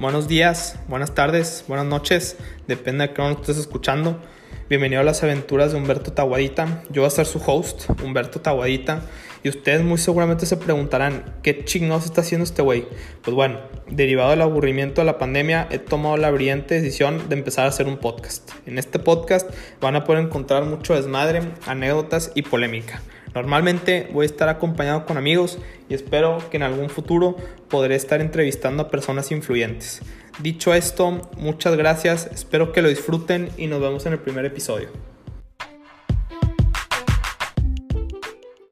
buenos días, buenas tardes, buenas noches, depende de qué hora estés escuchando. Bienvenido a las aventuras de Humberto Taguadita. Yo voy a ser su host, Humberto Taguadita. Y ustedes muy seguramente se preguntarán, ¿qué chingados está haciendo este güey? Pues bueno, derivado del aburrimiento de la pandemia, he tomado la brillante decisión de empezar a hacer un podcast. En este podcast van a poder encontrar mucho desmadre, anécdotas y polémica. Normalmente voy a estar acompañado con amigos y espero que en algún futuro podré estar entrevistando a personas influyentes. Dicho esto, muchas gracias, espero que lo disfruten y nos vemos en el primer episodio.